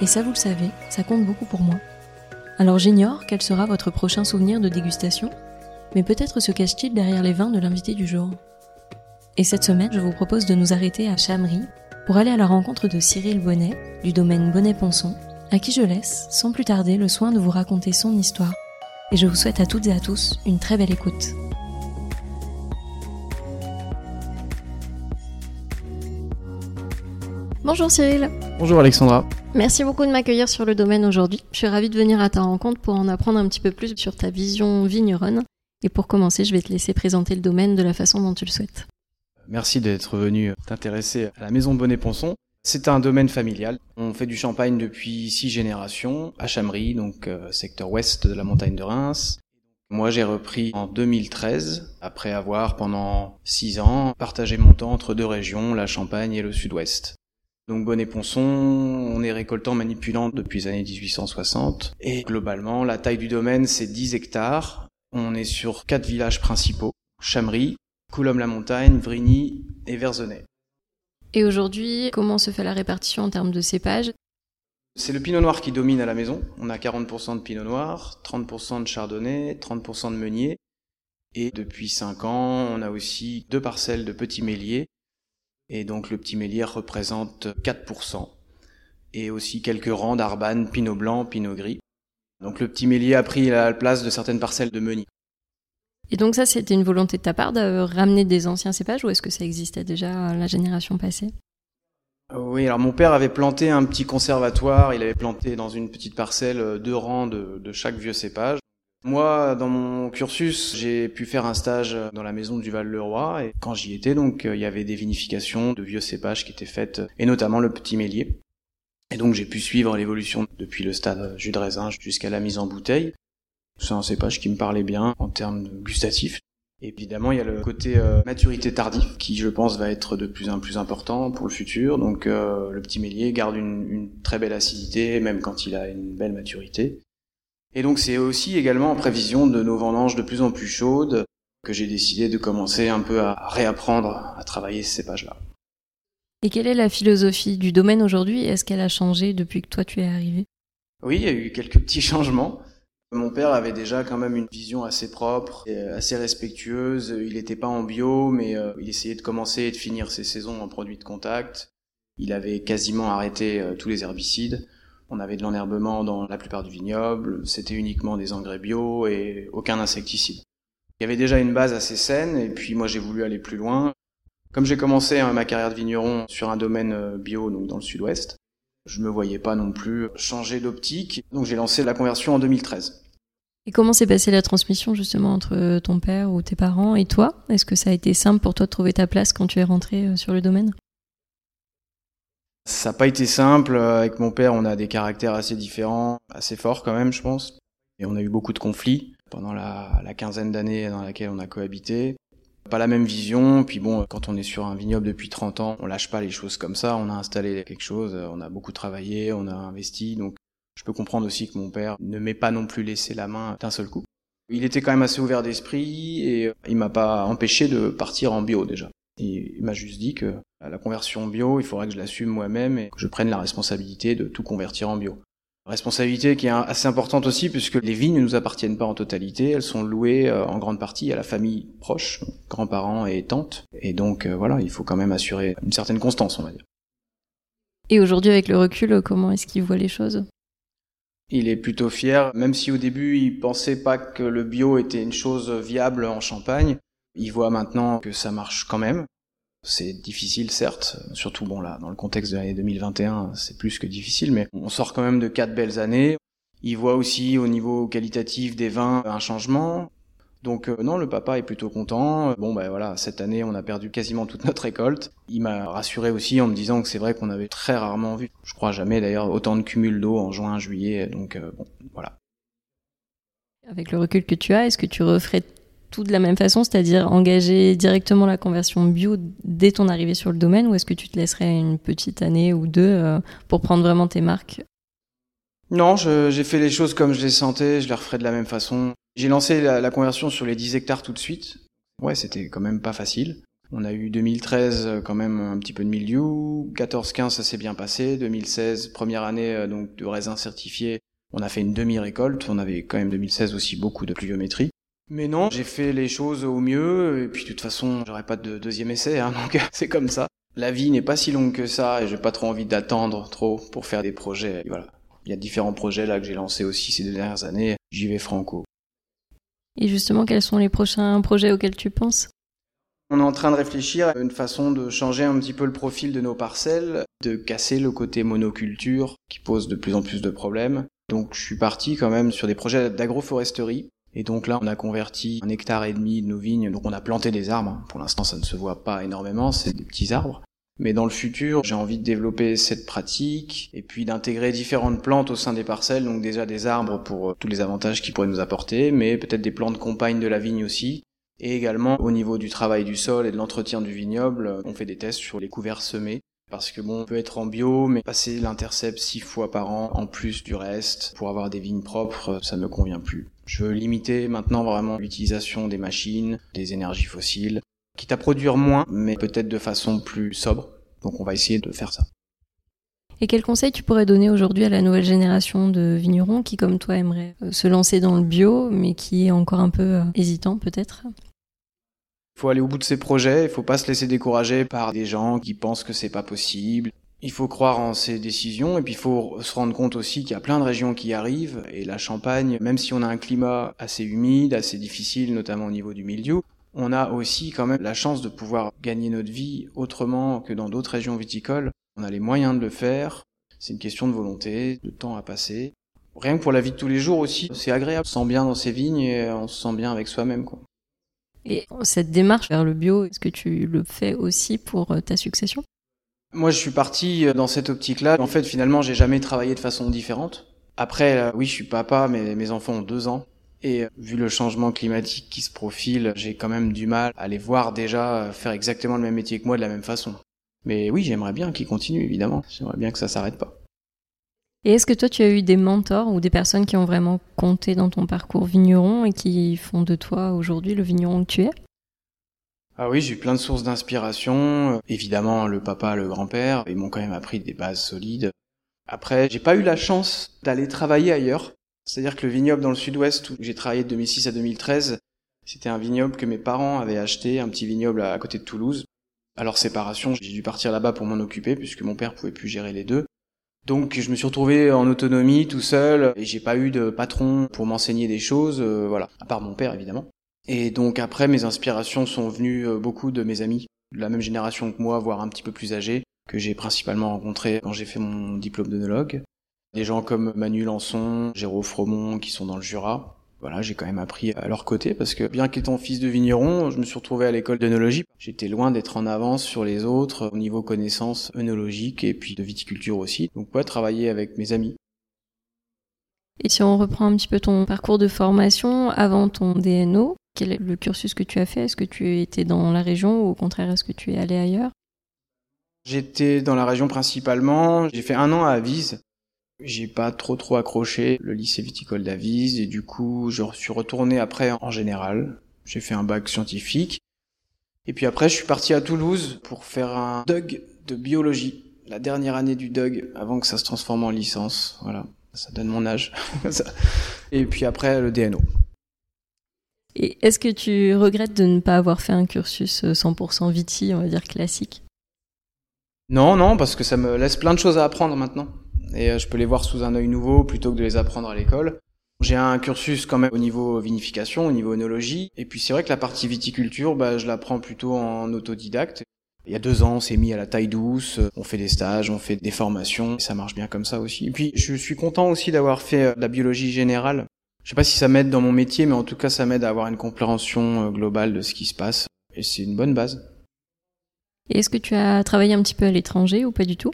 et ça, vous le savez, ça compte beaucoup pour moi. Alors j'ignore quel sera votre prochain souvenir de dégustation, mais peut-être se cache-t-il derrière les vins de l'invité du jour. Et cette semaine, je vous propose de nous arrêter à Chamery pour aller à la rencontre de Cyril Bonnet, du domaine Bonnet-Ponson, à qui je laisse, sans plus tarder, le soin de vous raconter son histoire. Et je vous souhaite à toutes et à tous une très belle écoute. Bonjour Cyril. Bonjour Alexandra. Merci beaucoup de m'accueillir sur le domaine aujourd'hui. Je suis ravie de venir à ta rencontre pour en apprendre un petit peu plus sur ta vision vigneronne. Et pour commencer, je vais te laisser présenter le domaine de la façon dont tu le souhaites. Merci d'être venu t'intéresser à la maison Bonnet-Ponson. C'est un domaine familial. On fait du champagne depuis six générations à Chamery, donc euh, secteur ouest de la montagne de Reims. Moi, j'ai repris en 2013, après avoir pendant six ans partagé mon temps entre deux régions, la Champagne et le Sud-Ouest. Donc Bonnet-Ponson, on est récoltant manipulant depuis les années 1860. Et globalement, la taille du domaine, c'est 10 hectares. On est sur quatre villages principaux. Chamery, Coulombe-la-Montagne, Vrigny et Verzenay. Et aujourd'hui, comment se fait la répartition en termes de cépages C'est le pinot noir qui domine à la maison. On a 40% de pinot noir, 30% de chardonnay, 30% de meunier. Et depuis 5 ans, on a aussi deux parcelles de petits méliers et donc le petit mélière représente 4%. Et aussi quelques rangs d'arbane, pinot blanc, pinot gris. Donc le petit mélier a pris la place de certaines parcelles de meunier. Et donc ça, c'était une volonté de ta part de ramener des anciens cépages ou est-ce que ça existait déjà la génération passée? Oui, alors mon père avait planté un petit conservatoire, il avait planté dans une petite parcelle deux rangs de, de chaque vieux cépage. Moi, dans mon cursus, j'ai pu faire un stage dans la maison du Val-le-Roi et quand j'y étais, donc, euh, il y avait des vinifications de vieux cépages qui étaient faites et notamment le petit mélier. Et donc, j'ai pu suivre l'évolution depuis le stade jus de raisin jusqu'à la mise en bouteille. C'est un cépage qui me parlait bien en termes gustatifs. Évidemment, il y a le côté euh, maturité tardive qui, je pense, va être de plus en plus important pour le futur. Donc, euh, le petit mélier garde une très belle acidité, même quand il a une belle maturité. Et donc c'est aussi également en prévision de nos vendanges de plus en plus chaudes que j'ai décidé de commencer un peu à réapprendre à travailler ces cépages-là. Et quelle est la philosophie du domaine aujourd'hui Est-ce qu'elle a changé depuis que toi tu es arrivé? Oui, il y a eu quelques petits changements. Mon père avait déjà quand même une vision assez propre, et assez respectueuse. Il n'était pas en bio, mais euh, il essayait de commencer et de finir ses saisons en produits de contact. Il avait quasiment arrêté euh, tous les herbicides. On avait de l'enherbement dans la plupart du vignoble, c'était uniquement des engrais bio et aucun insecticide. Il y avait déjà une base assez saine et puis moi j'ai voulu aller plus loin. Comme j'ai commencé hein, ma carrière de vigneron sur un domaine euh, bio donc dans le sud-ouest, je me voyais pas non plus changer d'optique, donc j'ai lancé la conversion en 2013. Et comment s'est passée la transmission justement entre ton père ou tes parents et toi? Est-ce que ça a été simple pour toi de trouver ta place quand tu es rentré euh, sur le domaine? Ça n'a pas été simple. Avec mon père, on a des caractères assez différents, assez forts quand même, je pense. Et on a eu beaucoup de conflits pendant la, quinzaine d'années dans laquelle on a cohabité. Pas la même vision, puis bon, quand on est sur un vignoble depuis 30 ans, on lâche pas les choses comme ça, on a installé quelque chose, on a beaucoup travaillé, on a investi, donc je peux comprendre aussi que mon père ne m'ait pas non plus laissé la main d'un seul coup. Il était quand même assez ouvert d'esprit et il m'a pas empêché de partir en bio déjà. Il m'a juste dit que la conversion bio, il faudrait que je l'assume moi-même et que je prenne la responsabilité de tout convertir en bio. Responsabilité qui est assez importante aussi puisque les vignes ne nous appartiennent pas en totalité, elles sont louées euh, en grande partie à la famille proche, grands-parents et tantes, et donc euh, voilà, il faut quand même assurer une certaine constance, on va dire. Et aujourd'hui, avec le recul, comment est-ce qu'ils voient les choses? Il est plutôt fier, même si au début il pensait pas que le bio était une chose viable en Champagne. Il voit maintenant que ça marche quand même. C'est difficile, certes, surtout bon là, dans le contexte de l'année 2021, c'est plus que difficile, mais on sort quand même de quatre belles années. Il voit aussi au niveau qualitatif des vins un changement. Donc euh, non, le papa est plutôt content. Bon ben voilà, cette année on a perdu quasiment toute notre récolte. Il m'a rassuré aussi en me disant que c'est vrai qu'on avait très rarement vu, je crois jamais d'ailleurs, autant de cumul d'eau en juin, juillet. Donc euh, bon, voilà. Avec le recul que tu as, est-ce que tu referais tout de la même façon, c'est-à-dire engager directement la conversion bio dès ton arrivée sur le domaine, ou est-ce que tu te laisserais une petite année ou deux euh, pour prendre vraiment tes marques? Non, j'ai fait les choses comme je les sentais, je les referais de la même façon. J'ai lancé la, conversion sur les 10 hectares tout de suite. Ouais, c'était quand même pas facile. On a eu 2013 euh, quand même un petit peu de milieu, 14-15 ça s'est bien passé, 2016 première année euh, donc de raisins certifiés, on a fait une demi-récolte, on avait quand même 2016 aussi beaucoup de pluviométrie. Mais non, j'ai fait les choses au mieux, et puis de toute façon, j'aurais pas de deuxième essai, hein, donc c'est comme ça. La vie n'est pas si longue que ça, et j'ai pas trop envie d'attendre trop pour faire des projets. voilà. Il y a différents projets là que j'ai lancés aussi ces dernières années. J'y vais franco. Et justement, quels sont les prochains projets auxquels tu penses? On est en train de réfléchir à une façon de changer un petit peu le profil de nos parcelles, de casser le côté monoculture qui pose de plus en plus de problèmes. Donc je suis parti quand même sur des projets d'agroforesterie et donc là, on a converti un hectare et demi de nos vignes. Donc on a planté des arbres. Pour l'instant, ça ne se voit pas énormément, c'est des petits arbres. Mais dans le futur, j'ai envie de développer cette pratique et puis d'intégrer différentes plantes au sein des parcelles. Donc déjà des arbres pour euh, tous les avantages qu'ils pourraient nous apporter, mais peut-être des plantes compagnes de la vigne aussi. Et également au niveau du travail du sol et de l'entretien du vignoble, on fait des tests sur les couverts semés. Parce que bon, on peut être en bio, mais passer l'intercept six fois par an en plus du reste pour avoir des vignes propres, ça me convient plus. Je veux limiter maintenant vraiment l'utilisation des machines, des énergies fossiles, quitte à produire moins, mais peut-être de façon plus sobre. Donc on va essayer de faire ça. Et quel conseil tu pourrais donner aujourd'hui à la nouvelle génération de vignerons qui, comme toi, aimerait euh, se lancer dans le bio, mais qui est encore un peu euh, hésitant peut-être? Il faut aller au bout de ses projets, il faut pas se laisser décourager par des gens qui pensent que c'est pas possible. Il faut croire en ces décisions et puis il faut se rendre compte aussi qu'il y a plein de régions qui arrivent et la Champagne, même si on a un climat assez humide, assez difficile, notamment au niveau du milieu, on a aussi quand même la chance de pouvoir gagner notre vie autrement que dans d'autres régions viticoles. On a les moyens de le faire. C'est une question de volonté, de temps à passer. Rien que pour la vie de tous les jours aussi, c'est agréable. On se sent bien dans ses vignes et on se sent bien avec soi-même. Et cette démarche vers le bio, est-ce que tu le fais aussi pour euh, ta succession? Moi, je suis parti euh, dans cette optique-là. En fait, finalement, j'ai jamais travaillé de façon différente. Après, euh, oui, je suis papa, mais mes enfants ont deux ans. Et euh, vu le changement climatique qui se profile, j'ai quand même du mal à les voir déjà faire exactement le même métier que moi de la même façon. Mais oui, j'aimerais bien qu'ils continuent, évidemment. J'aimerais bien que ça s'arrête pas. Et est-ce que toi, tu as eu des mentors ou des personnes qui ont vraiment compté dans ton parcours vigneron et qui font de toi aujourd'hui le vigneron que tu es? Ah oui, j'ai eu plein de sources d'inspiration. Évidemment, le papa, le grand-père, ils m'ont quand même appris des bases solides. Après, j'ai pas eu la chance d'aller travailler ailleurs. C'est-à-dire que le vignoble dans le sud-ouest où j'ai travaillé de 2006 à 2013, c'était un vignoble que mes parents avaient acheté, un petit vignoble à côté de Toulouse. À leur séparation, j'ai dû partir là-bas pour m'en occuper puisque mon père pouvait plus gérer les deux. Donc je me suis retrouvé en autonomie tout seul et j'ai pas eu de patron pour m'enseigner des choses, euh, voilà, à part mon père évidemment. Et donc après, mes inspirations sont venues euh, beaucoup de mes amis, de la même génération que moi, voire un petit peu plus âgés, que j'ai principalement rencontrés quand j'ai fait mon diplôme d'œnologue. Des gens comme Manu Lançon, Jérôme Fromont, qui sont dans le Jura. Voilà, j'ai quand même appris à leur côté parce que bien qu'étant fils de vigneron, je me suis retrouvé à l'école d'œnologie. J'étais loin d'être en avance sur les autres au niveau connaissances œnologiques et puis de viticulture aussi. Donc ouais, travailler avec mes amis. Et si on reprend un petit peu ton parcours de formation avant ton DNO, quel est le cursus que tu as fait? Est-ce que tu étais dans la région ou au contraire est-ce que tu es allé ailleurs? J'étais dans la région principalement. J'ai fait un an à Avise. J'ai pas trop trop accroché le lycée viticole d'Avise et du coup je suis retourné après en général. J'ai fait un bac scientifique. Et puis après je suis parti à Toulouse pour faire un DUG de biologie. La dernière année du DUG avant que ça se transforme en licence. Voilà. Ça donne mon âge. et puis après le DNO. Et est-ce que tu regrettes de ne pas avoir fait un cursus 100% euh, viti, on va dire classique? Non, non, parce que ça me laisse plein de choses à apprendre maintenant. et je peux les voir sous un œil nouveau plutôt que de les apprendre à l'école. J'ai un cursus quand même au niveau vinification, au niveau œnologie, et puis c'est vrai que la partie viticulture, bah, je la prends plutôt en autodidacte. Il y a deux ans, on s'est mis à la taille douce, on fait des stages, on fait des formations, ça marche bien comme ça aussi. Et puis je suis content aussi d'avoir fait euh, la biologie générale. Je sais pas si ça m'aide dans mon métier, mais en tout cas ça m'aide à avoir une compréhension euh, globale de ce qui se passe, et c'est une bonne base. Et est-ce que tu as travaillé un petit peu à l'étranger ou pas du tout?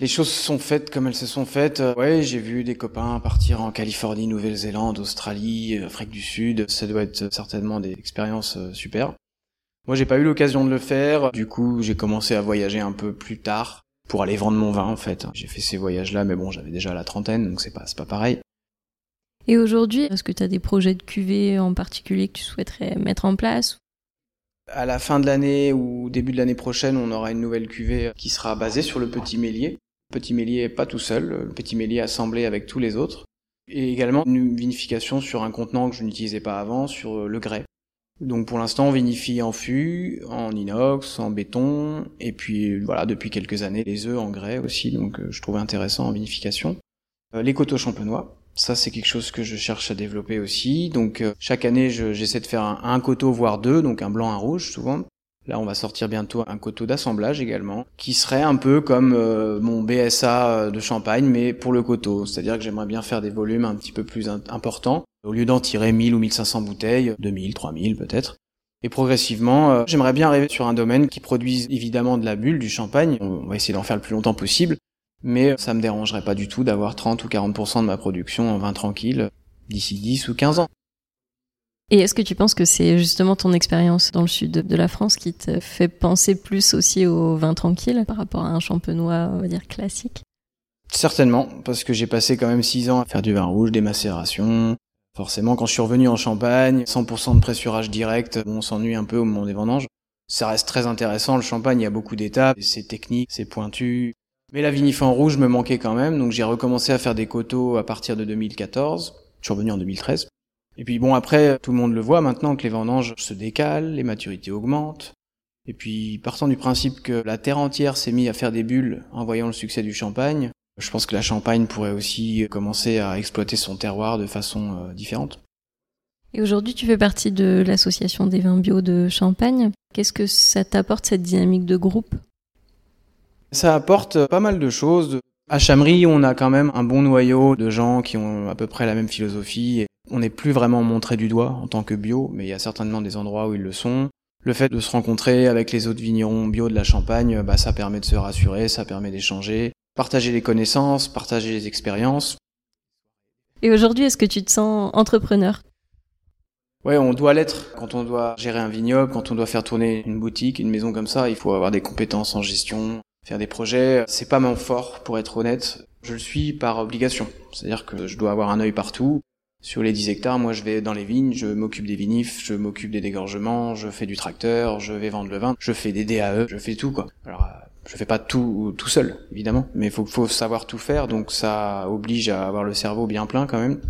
Les choses sont faites comme elles se sont faites. Ouais, j'ai vu des copains partir en Californie, Nouvelle-Zélande, Australie, Afrique du Sud. Ça doit être certainement des expériences euh, super. Moi, j'ai pas eu l'occasion de le faire. Du coup, j'ai commencé à voyager un peu plus tard pour aller vendre mon vin, en fait. J'ai fait ces voyages-là, mais bon, j'avais déjà la trentaine, donc c'est pas, c'est pas pareil. Et aujourd'hui, est-ce que tu as des projets de cuvée en particulier que tu souhaiterais mettre en place À la fin de l'année ou début de l'année prochaine, on aura une nouvelle cuvée qui sera basée sur le petit mélier petit mélier pas tout seul, le petit mélier assemblé avec tous les autres. Et également une vinification sur un contenant que je n'utilisais pas avant, sur euh, le grès. Donc pour l'instant on vinifie en fût, en inox, en béton, et puis voilà depuis quelques années les œufs en grès aussi, donc euh, je trouvais intéressant en vinification. Euh, les coteaux champenois, ça c'est quelque chose que je cherche à développer aussi. Donc chaque année j'essaie de faire un, coteau voire deux, donc un blanc, un rouge souvent. Là, on va sortir bientôt un coteau d'assemblage également, qui serait un peu comme euh, mon BSA euh, de Champagne, mais pour le coteau. C'est-à-dire que j'aimerais bien faire des volumes un petit peu plus importants. Au lieu d'en tirer 1000 ou 1500 bouteilles, 2000, 3000 peut-être. Et progressivement, euh, j'aimerais bien arriver sur un domaine qui produise évidemment de la bulle, du champagne. On va essayer d'en faire le plus longtemps possible. Mais ça me dérangerait pas du tout d'avoir 30 ou 40% de ma production en vin tranquille d'ici 10 ou 15 ans. Et est-ce que tu penses que c'est justement ton expérience dans le sud de la France qui te fait penser plus aussi au vin tranquille par rapport à un champenois, on va dire, classique? Certainement, parce que j'ai passé quand même six ans à faire du vin rouge, des macérations. Forcément, quand je suis revenu en Champagne, 100% de pressurage direct, on s'ennuie un peu au moment des vendanges. Ça reste très intéressant, le champagne, il y a beaucoup d'étapes, c'est technique, c'est pointu. Mais la vinif en rouge me manquait quand même, donc j'ai recommencé à faire des coteaux à partir de 2014. Je suis revenu en 2013. Et puis bon, après, tout le monde le voit maintenant que les vendanges se décalent, les maturités augmentent. Et puis, partant du principe que la terre entière s'est mise à faire des bulles en voyant le succès du champagne, je pense que la Champagne pourrait aussi commencer à exploiter son terroir de façon euh, différente. Et aujourd'hui, tu fais partie de l'association des vins bio de Champagne. Qu'est-ce que ça t'apporte cette dynamique de groupe? Ça apporte pas mal de choses. À Chamery, on a quand même un bon noyau de gens qui ont à peu près la même philosophie on n'est plus vraiment montré du doigt en tant que bio, mais il y a certainement des endroits où ils le sont. Le fait de se rencontrer avec les autres vignerons bio de la Champagne, bah, ça permet de se rassurer, ça permet d'échanger, partager les connaissances, partager les expériences. Et aujourd'hui, est-ce que tu te sens entrepreneur? Ouais, on doit l'être. Quand on doit gérer un vignoble, quand on doit faire tourner une boutique, une maison comme ça, il faut avoir des compétences en gestion, faire des projets. C'est pas mon fort, pour être honnête. Je le suis par obligation. C'est-à-dire que je dois avoir un œil partout. Sur les 10 hectares, moi je vais dans les vignes, je m'occupe des vinifs, je m'occupe des dégorgements, je fais du tracteur, je vais vendre le vin, je fais des DAE, je fais tout quoi. Alors euh, je fais pas tout tout seul évidemment, mais faut, faut savoir tout faire, donc ça oblige à avoir le cerveau bien plein quand même.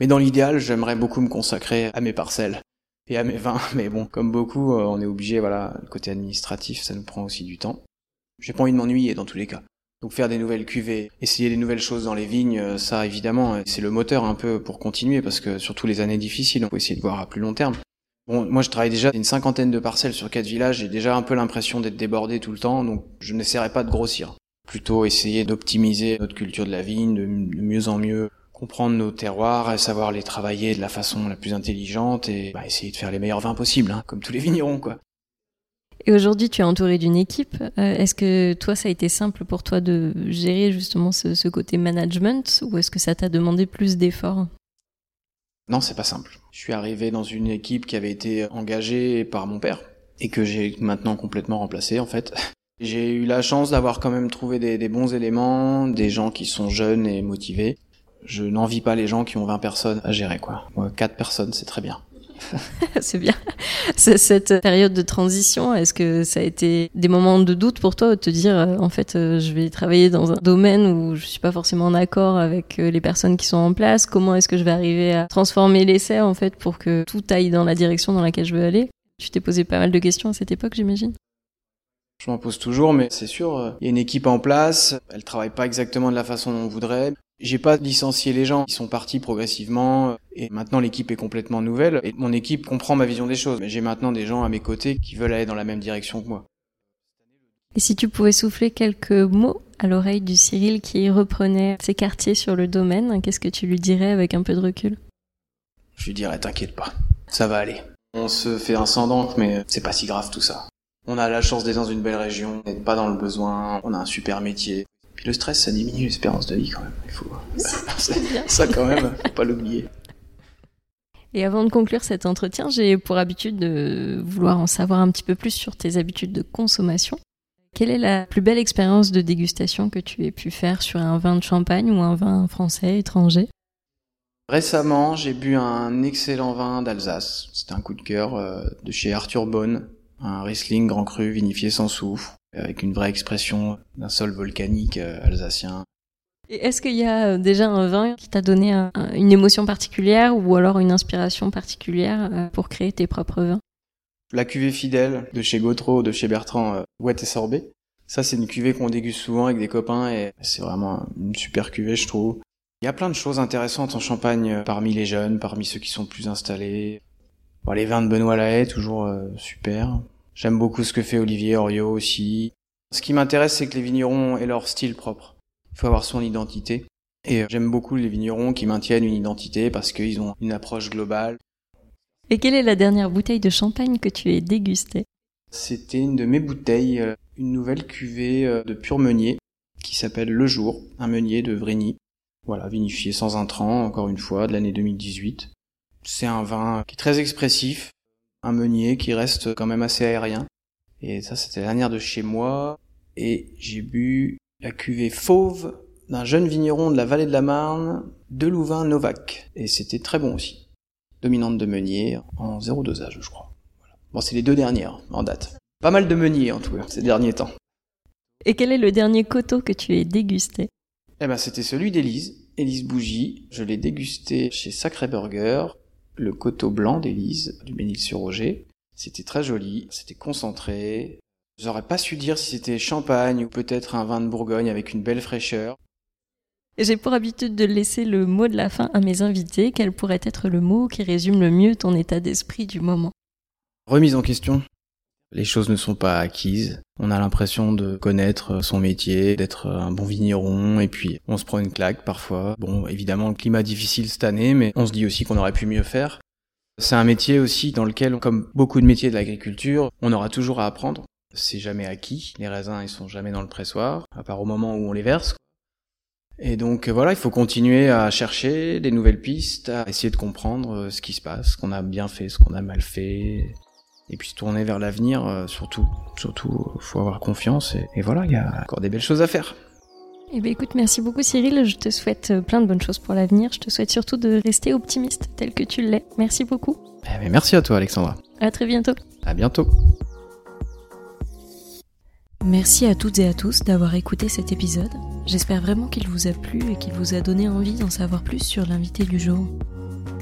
Mais dans l'idéal, j'aimerais beaucoup me consacrer à mes parcelles et à mes vins, mais bon, comme beaucoup, euh, on est obligé, voilà, le côté administratif, ça nous prend aussi du temps. J'ai pas envie de m'ennuyer dans tous les cas. Donc faire des nouvelles cuvées, essayer des nouvelles choses dans les vignes, euh, ça évidemment euh, c'est le moteur un peu pour continuer parce que surtout les années difficiles, on faut essayer de voir à plus long terme. Bon, moi je travaille déjà une cinquantaine de parcelles sur quatre villages, j'ai déjà un peu l'impression d'être débordé tout le temps, donc je n'essaierai pas de grossir. Plutôt essayer d'optimiser notre culture de la vigne, de mieux en mieux comprendre nos terroirs, savoir les travailler de la façon la plus intelligente et bah, essayer de faire les meilleurs vins possibles, hein, comme tous les vignerons quoi. Et aujourd'hui, tu es entouré d'une équipe. Euh, est-ce que toi, ça a été simple pour toi de gérer justement ce, côté management ou est-ce que ça t'a demandé plus d'efforts? Non, c'est pas simple. Je suis arrivé dans une équipe qui avait été engagée par mon père et que j'ai maintenant complètement remplacé en fait. J'ai eu la chance d'avoir quand même trouvé des, des, bons éléments, des gens qui sont jeunes et motivés. Je n'envie pas les gens qui ont 20 personnes à gérer quoi. Moi, 4 personnes, c'est très bien. c'est bien. Cette période de transition, est-ce que ça a été des moments de doute pour toi de te dire, euh, en fait, euh, je vais travailler dans un domaine où je suis pas forcément en accord avec euh, les personnes qui sont en place? Comment est-ce que je vais arriver à transformer l'essai, en fait, pour que tout aille dans la direction dans laquelle je veux aller? Tu t'es posé pas mal de questions à cette époque, j'imagine Je m'en pose toujours, mais c'est sûr, il y a une équipe en place, elle travaille pas exactement de la façon dont on voudrait. J'ai pas licencié les gens, ils sont partis progressivement et maintenant l'équipe est complètement nouvelle et mon équipe comprend ma vision des choses. Mais j'ai maintenant des gens à mes côtés qui veulent aller dans la même direction que moi. Et si tu pouvais souffler quelques mots à l'oreille du Cyril qui reprenait ses quartiers sur le domaine, qu'est-ce que tu lui dirais avec un peu de recul? Je lui dirais t'inquiète pas, ça va aller. On se fait un sang mais c'est pas si grave tout ça. On a la chance d'être dans une belle région, d'être pas dans le besoin, on a un super métier. Puis le stress, ça diminue l'espérance de vie quand même. Il faut ça quand même, faut pas l'oublier. Et avant de conclure cet entretien, j'ai pour habitude de vouloir en savoir un petit peu plus sur tes habitudes de consommation. Quelle est la plus belle expérience de dégustation que tu aies pu faire sur un vin de champagne ou un vin français, étranger? Récemment, j'ai bu un excellent vin d'Alsace. C'était un coup de cœur euh, de chez Arthur Bonne, un Riesling grand cru vinifié sans soufre, avec une vraie expression d'un sol volcanique euh, alsacien. Et est-ce qu'il y a euh, déjà un vin qui t'a donné une émotion particulière ou alors une inspiration particulière pour créer tes propres vins? La cuvée fidèle de chez Gautreau, de chez Bertrand, euh, Ouette et Sorbet. Ça, c'est une cuvée qu'on déguste souvent avec des copains et c'est vraiment une super cuvée, je trouve. Il y a plein de choses intéressantes en Champagne euh, parmi les jeunes, parmi ceux qui sont plus installés. Bon, les vins de Benoît Lahaye, toujours euh, super. J'aime beaucoup ce que fait Olivier Oriot aussi. Ce qui m'intéresse, c'est que les vignerons aient leur style propre. Il faut avoir son identité. Et j'aime beaucoup les vignerons qui maintiennent une identité parce qu'ils ont une approche globale. Et quelle est la dernière bouteille de champagne que tu aies dégustée? C'était une de mes bouteilles, euh, une nouvelle cuvée euh, de pur meunier qui s'appelle Le Jour, un meunier de Vrigny. Voilà, vinifié sans intrants, encore une fois, de l'année 2018. C'est un vin qui est très expressif, un meunier qui reste quand même assez aérien. Et ça, c'était la dernière de chez moi. Et j'ai bu la cuvée fauve d'un jeune vigneron de la vallée de la Marne, de Louvain Novak. Et c'était très bon aussi dominante de Meunier, en zéro dosage, je crois. Bon, c'est les deux dernières en date. Pas mal de Meunier en tout cas, ces derniers temps. Et quel est le dernier coteau que tu aies dégusté? Eh ben, c'était celui d'Élise, Élise Bougie. Je l'ai dégusté chez Sacré Burger, le coteau blanc d'Élise, du Ménil-sur-Roger. C'était très joli, c'était concentré. J'aurais pas su dire si c'était champagne ou peut-être un vin de Bourgogne avec une belle fraîcheur. J'ai pour habitude de laisser le mot de la fin à mes invités. Quel pourrait être le mot qui résume le mieux ton état d'esprit du moment? Remise en question. Les choses ne sont pas acquises. On a l'impression de connaître son métier, d'être un bon vigneron, et puis on se prend une claque parfois. Bon, évidemment, le climat difficile cette année, mais on se dit aussi qu'on aurait pu mieux faire. C'est un métier aussi dans lequel, comme beaucoup de métiers de l'agriculture, on aura toujours à apprendre. C'est jamais acquis. Les raisins, ils sont jamais dans le pressoir, à part au moment où on les verse. Et donc euh, voilà, il faut continuer à chercher des nouvelles pistes, à essayer de comprendre euh, ce qui se passe, ce qu'on a bien fait, ce qu'on a mal fait, et puis se tourner vers l'avenir, euh, surtout. Surtout, faut avoir confiance, et, voilà, il y a encore des belles choses à faire. Eh bien écoute, merci beaucoup Cyril, je te souhaite plein de bonnes choses pour l'avenir, je te souhaite surtout de rester optimiste tel que tu l'es. Merci beaucoup. Eh merci à toi Alexandra. À très bientôt. À bientôt. Merci à toutes et à tous d'avoir écouté cet épisode. J'espère vraiment qu'il vous a plu et qu'il vous a donné envie d'en savoir plus sur l'invité du jour.